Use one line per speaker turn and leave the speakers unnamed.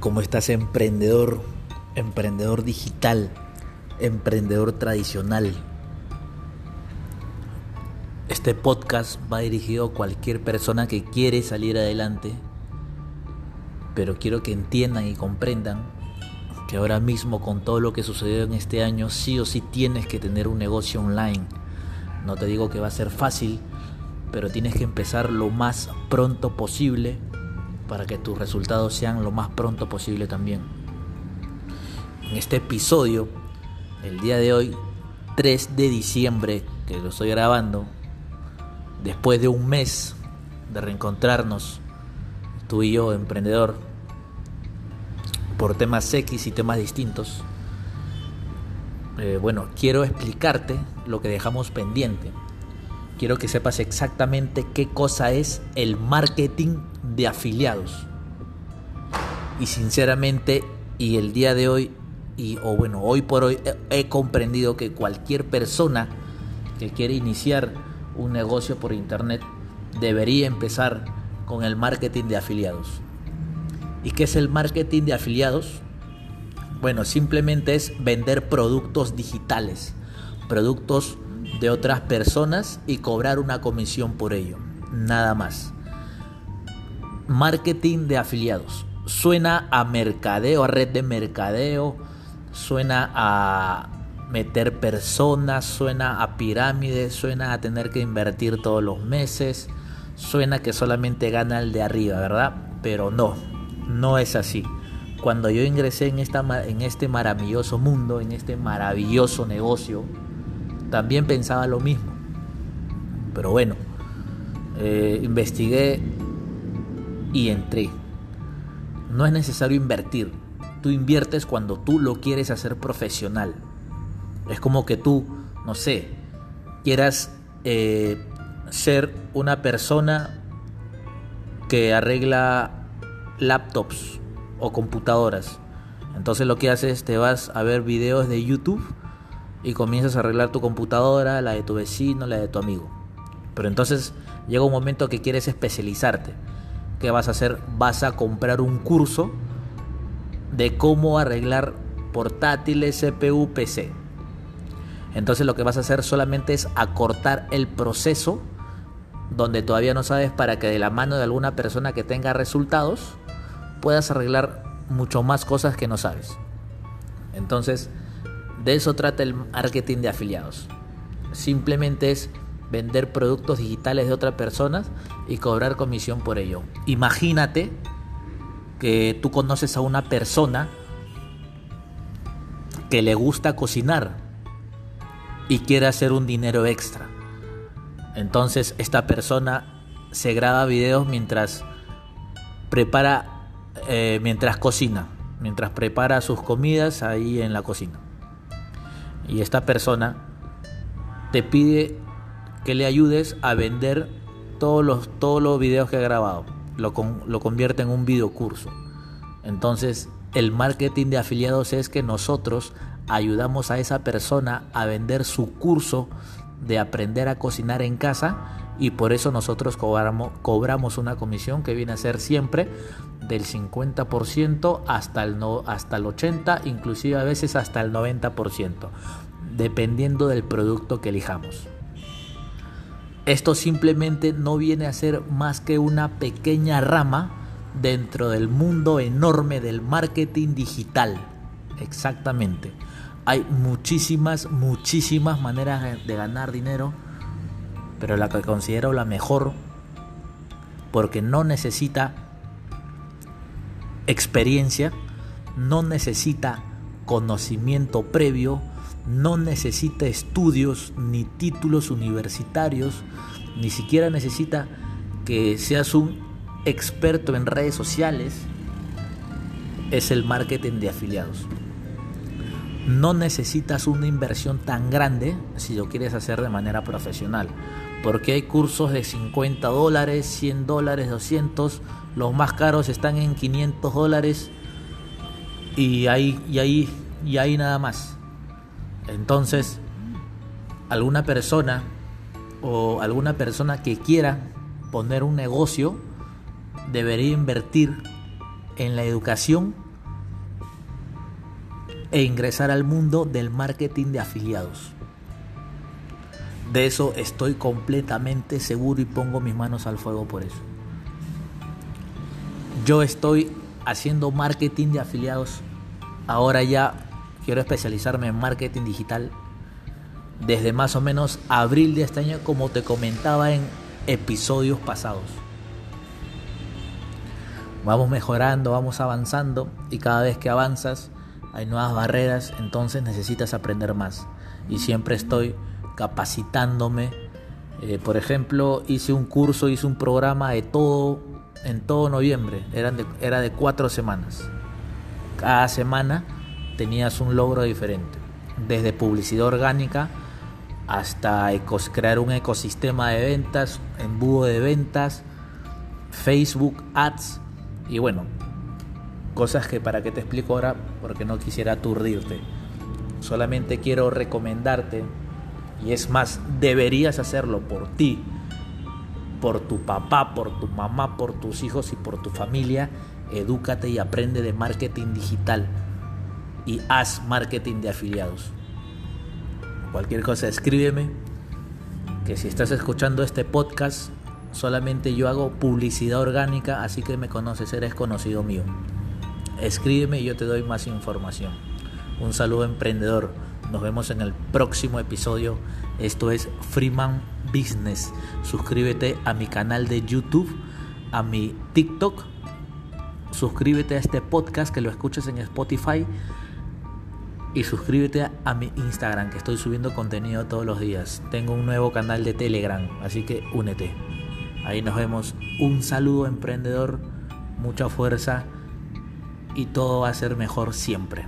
¿Cómo estás emprendedor, emprendedor digital, emprendedor tradicional? Este podcast va dirigido a cualquier persona que quiere salir adelante, pero quiero que entiendan y comprendan que ahora mismo con todo lo que sucedió en este año, sí o sí tienes que tener un negocio online. No te digo que va a ser fácil, pero tienes que empezar lo más pronto posible para que tus resultados sean lo más pronto posible también. En este episodio, el día de hoy, 3 de diciembre, que lo estoy grabando, después de un mes de reencontrarnos, tú y yo, emprendedor, por temas X y temas distintos, eh, bueno, quiero explicarte lo que dejamos pendiente. Quiero que sepas exactamente qué cosa es el marketing de afiliados. Y sinceramente, y el día de hoy, y o bueno, hoy por hoy he, comprendido que cualquier persona que quiere iniciar un negocio por internet debería empezar con el marketing de afiliados. ¿Y qué es el marketing de afiliados? Bueno, simplemente es vender productos digitales, productos de otras personas y cobrar una comisión por ello. Nada más. Marketing de afiliados. Suena a mercadeo, a red de mercadeo, suena a meter personas, suena a pirámides, suena a tener que invertir todos los meses, suena que solamente gana el de arriba, ¿verdad? Pero no, no es así. Cuando yo ingresé en, esta, en este maravilloso mundo, en este maravilloso negocio, también pensaba lo mismo. Pero bueno, eh, investigué y entré. No es necesario invertir. Tú inviertes cuando tú lo quieres hacer profesional. Es como que tú, no sé, quieras eh, ser una persona que arregla laptops o computadoras. Entonces lo que haces, te vas a ver videos de YouTube y comienzas a arreglar tu computadora, la de tu vecino, la de tu amigo. Pero entonces llega un momento que quieres especializarte. ¿Qué vas a hacer? Vas a comprar un curso de cómo arreglar portátiles, CPU, PC. Entonces lo que vas a hacer solamente es acortar el proceso donde todavía no sabes para que de la mano de alguna persona que tenga resultados puedas arreglar mucho más cosas que no sabes. Entonces, de eso trata el marketing de afiliados. Simplemente es vender productos digitales de otras personas y cobrar comisión por ello. Imagínate que tú conoces a una persona que le gusta cocinar y quiere hacer un dinero extra. Entonces esta persona se graba videos mientras prepara, eh, mientras cocina, mientras prepara sus comidas ahí en la cocina y esta persona te pide que le ayudes a vender todos los, todos los videos que ha grabado. Lo, lo convierte en un curso. Entonces, el marketing de afiliados es que nosotros ayudamos a esa persona a vender su curso de aprender a cocinar en casa y por eso nosotros cobramos, cobramos una comisión que viene a ser siempre del 50% hasta el, no, hasta el 80%, inclusive a veces hasta el 90%, dependiendo del producto que elijamos. Esto simplemente no viene a ser más que una pequeña rama dentro del mundo enorme del marketing digital. Exactamente. Hay muchísimas, muchísimas maneras de ganar dinero pero la que considero la mejor porque no necesita experiencia, no necesita conocimiento previo, no necesita estudios ni títulos universitarios, ni siquiera necesita que seas un experto en redes sociales, es el marketing de afiliados. No necesitas una inversión tan grande si lo quieres hacer de manera profesional porque hay cursos de 50 dólares, 100 dólares, 200, los más caros están en 500 dólares y ahí, y y nada más. Entonces, alguna persona o alguna persona que quiera poner un negocio debería invertir en la educación e ingresar al mundo del marketing de afiliados. De eso estoy completamente seguro y pongo mis manos al fuego por eso. Yo estoy haciendo marketing de afiliados. Ahora ya quiero especializarme en marketing digital desde más o menos abril de este año, como te comentaba en episodios pasados. Vamos mejorando, vamos avanzando y cada vez que avanzas hay nuevas barreras, entonces necesitas aprender más. Y siempre estoy capacitándome. Eh, por ejemplo, hice un curso, hice un programa de todo en todo noviembre. Era de cuatro semanas. Cada semana tenías un logro diferente. Desde publicidad orgánica hasta crear un ecosistema de ventas, embudo de ventas, Facebook Ads y bueno, cosas que para qué te explico ahora porque no quisiera aturdirte. Solamente quiero recomendarte y es más, deberías hacerlo por ti, por tu papá, por tu mamá, por tus hijos y por tu familia. Edúcate y aprende de marketing digital y haz marketing de afiliados. Cualquier cosa, escríbeme. Que si estás escuchando este podcast, solamente yo hago publicidad orgánica, así que me conoces, eres conocido mío. Escríbeme y yo te doy más información. Un saludo emprendedor. Nos vemos en el próximo episodio. Esto es Freeman Business. Suscríbete a mi canal de YouTube, a mi TikTok. Suscríbete a este podcast que lo escuches en Spotify y suscríbete a mi Instagram que estoy subiendo contenido todos los días. Tengo un nuevo canal de Telegram, así que únete. Ahí nos vemos. Un saludo emprendedor, mucha fuerza y todo va a ser mejor siempre.